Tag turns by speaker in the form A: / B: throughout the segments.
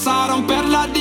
A: sarà un per la D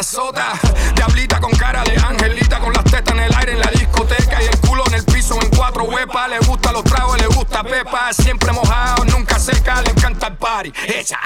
B: pasota. Diablita con cara de angelita, con las tetas en el aire en la discoteca y el culo en el piso en cuatro huepas. Le gusta los tragos, le gusta pepa. Siempre mojado, nunca seca, le encanta el party. Esa.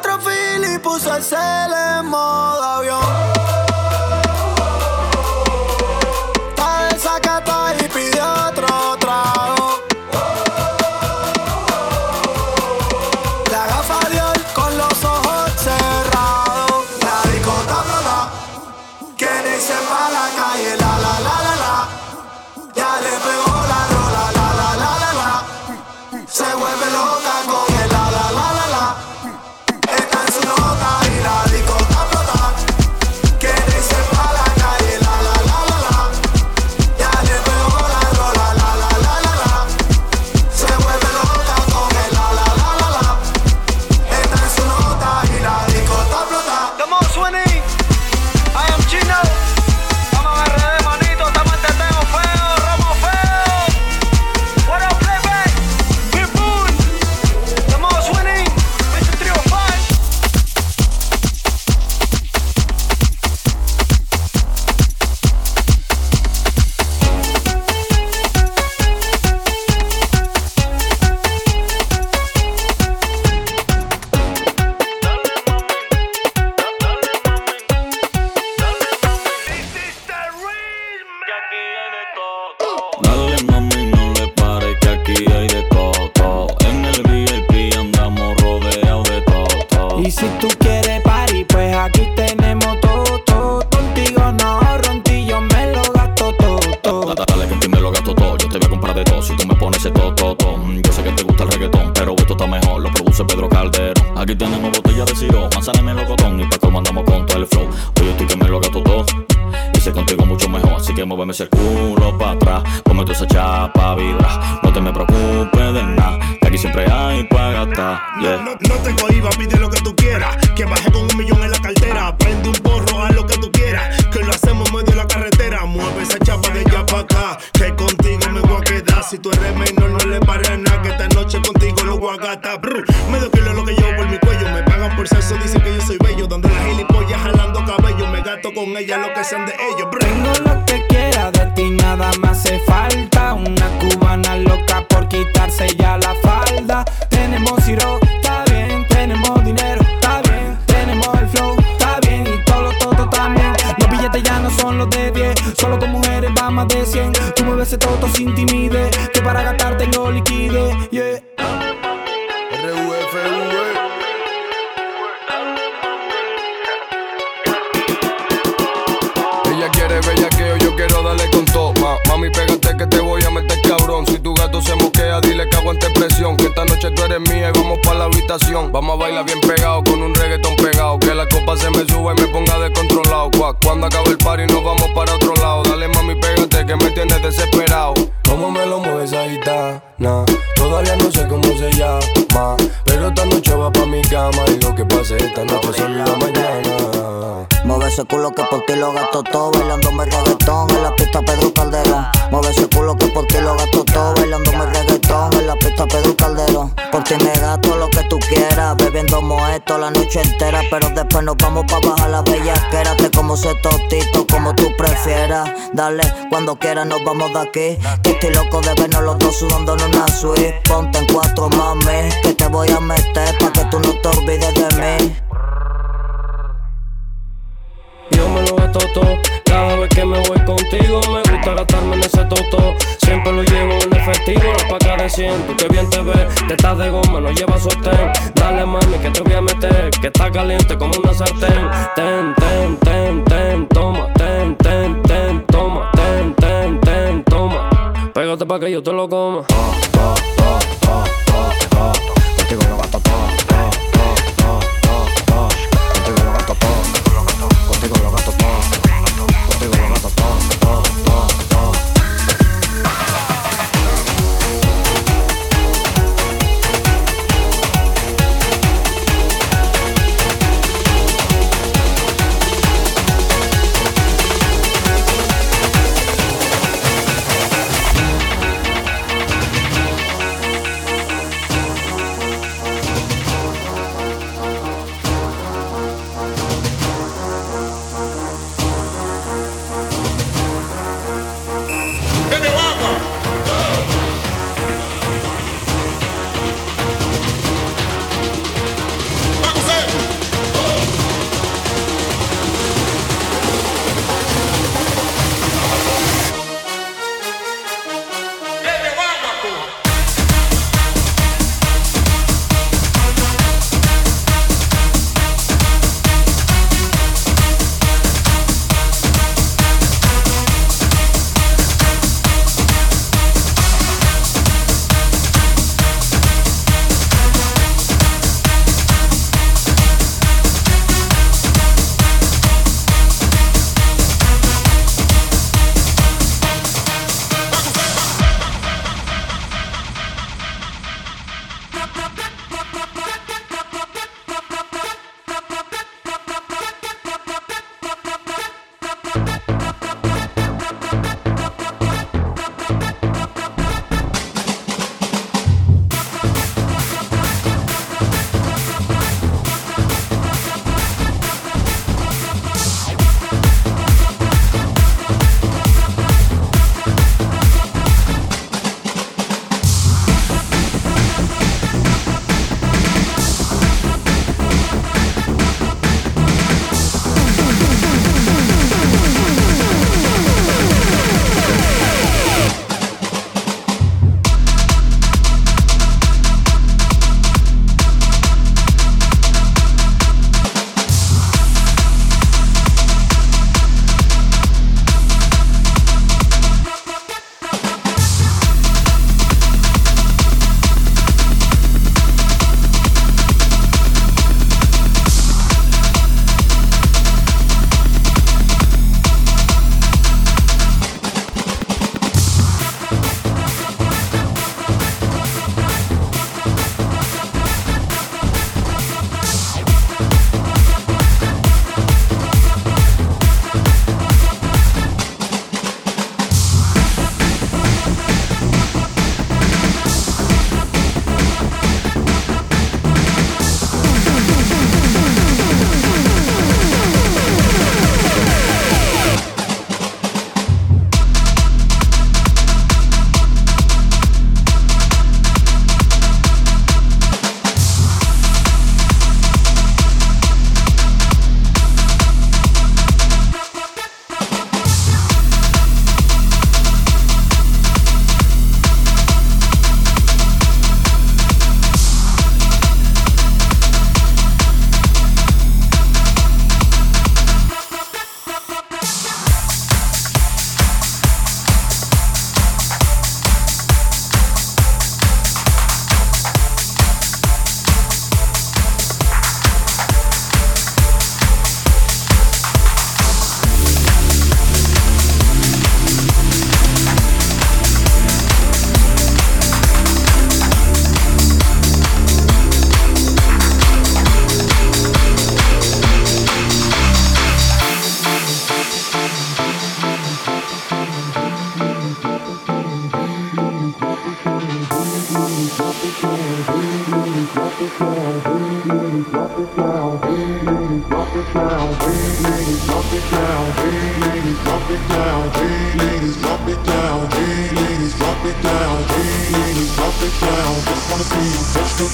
C: Otro Philly puso el cel en modo avión.
D: de party, pues aquí tenemos todo, todo. Contigo no ahorro, yo me lo gasto todo, La todo.
E: Dale, que me lo gasto todo. Yo te voy a comprar de todo si tú me pones ese todo, todo. Mm, yo sé que te gusta el reggaetón, pero esto está mejor. Lo produce Pedro Calderón. Aquí tenemos botella de siro, manzana y melocotón. Y pa' cómo andamos con todo el flow. Oye, estoy que me lo gasto todo. Hice contigo mucho mejor, así que muéveme ese culo para atrás. Cómete esa chapa, vibra. No te me preocupes de nada Aquí siempre hay para. Yeah. No,
F: no, no, tengo IVA, pide lo que tú quieras. Que baje con un millón en la cartera. Prende un porro, haz lo que tú quieras. Que lo hacemos medio de la carretera. Mueve esa chapa de allá para acá. Que contigo me voy a quedar. Si tú eres menor, no le pares nada. Que esta noche contigo lo voy a gastar. Medio kilo lo que llevo por mi cuello. Me pagan por sexo, dicen que yo soy bello. Donde la gilipollas jalando cabello. Me gasto con ella lo que sean de ellos. Brr. Tengo
D: lo que quiera, de ti nada más hace falta. Una cubana loca por quitar fotos intimide, que para gastarte no liquide. Yeah.
G: Ella quiere bellaqueo, yo quiero darle con todo. Mami, pégate que te voy a meter cabrón. Si tu gato se mosquea, dile que aguante presión. Que esta noche tú eres mía y vamos para la habitación. Vamos a bailar bien pegado con un reggaetón pegado. Que la copa se me suba y me ponga descontrolado. Cuando acabe el party, nos vamos para llama y lo que pase esta noche son la mañana.
H: Mueve ese culo que por ti lo gasto todo, bailando mi reggaetón en la pista Pedro Calderón. Mueve ese culo que por ti lo gasto todo, bailando mi reggaetón en la pista Pedro Calderón. Por ti me gasto lo que tú quieras, bebiendo moesto la noche entera. Pero después nos vamos pa' bajar la bellaquera. Te como ese tostito, como tú prefieras. Dale, cuando quieras nos vamos de aquí. Que estoy loco de vernos los dos sudando en una suite. Ponte en cuatro, mami, que te voy a meter pa' que tú no te olvides de mí.
I: Yo me lo gasto todo, cada vez que me voy contigo. Me gusta gastarme en ese toto. Siempre lo llevo en efectivo, la paca de 100. Tú que bien te ves, te estás de goma, no llevas sostén. Dale mami que te voy a meter, que está caliente como una sartén. Ten, ten, ten, ten, toma, ten, ten, ten, toma, ten, ten, ten, toma. Pégate pa' que yo te lo coma. Ah, ah, ah,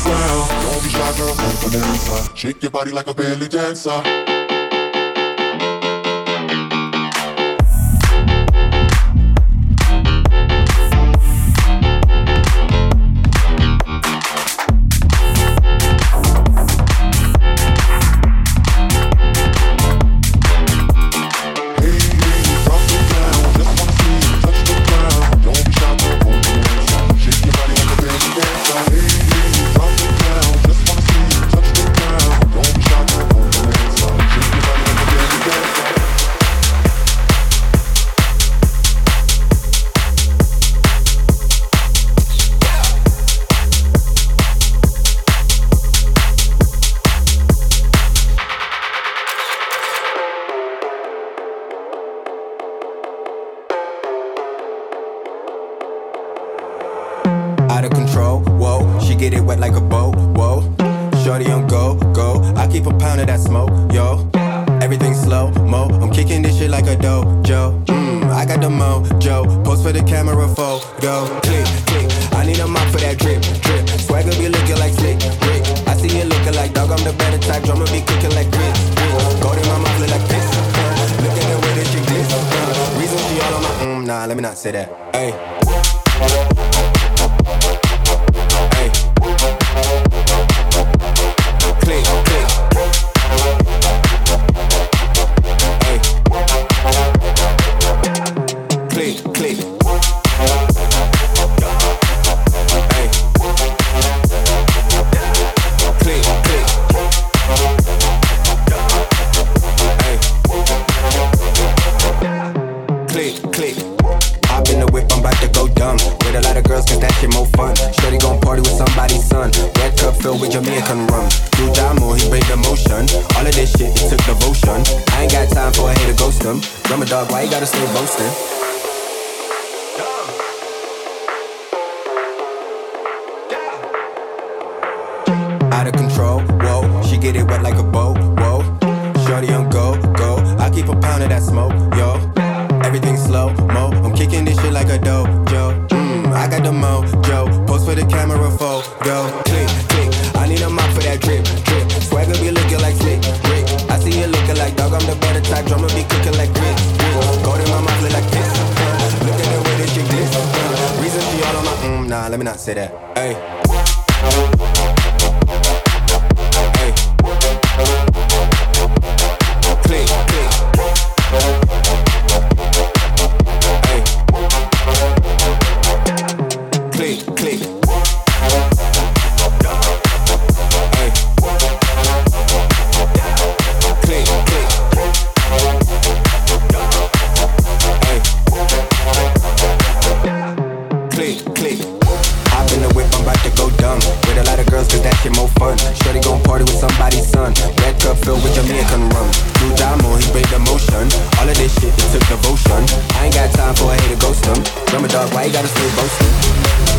J: down. Don't be shy, girl, come from the. Shake your body like a belly dancer.
K: mojo. Post for the camera, fo, go, click, click. I need a mop for that drip, drip. Swagger be looking like slick, brick. I see you looking like dog, I'm the better type. Drummer be kicking like grits, grits. Gold in my mouth, look like this. Look at the way that she this. Reason she all on my, mm, nah, let me not say that. hey. Hop in the whip, I'm about to go dumb. With a lot of girls, cause that shit more fun. Shorty gon' party with somebody's son. Red cup filled with Jamaican rum. Do Jamo, he made the motion. All of this shit, he took devotion. I ain't got time for a hater ghost him. Dog, why you gotta stay boasting? Out of control. She get it wet like a. Shorty on go, go. I keep a pound of that smoke, yo. Everything's slow, Kicking this shit like a dojo. Mmm, I got the mojo. Post for the camera, photo. Click, click. I need a mop for that drip, drip. Swagger be looking like slick, Rick. I see you looking like dog. I'm the better type. Drummer be cooking like grits. Gold in my mouth look like this. Look at the way that she glitz. Reason she all on my mm, nah, let me not say that. Hey. dog, why you gotta stay boasting?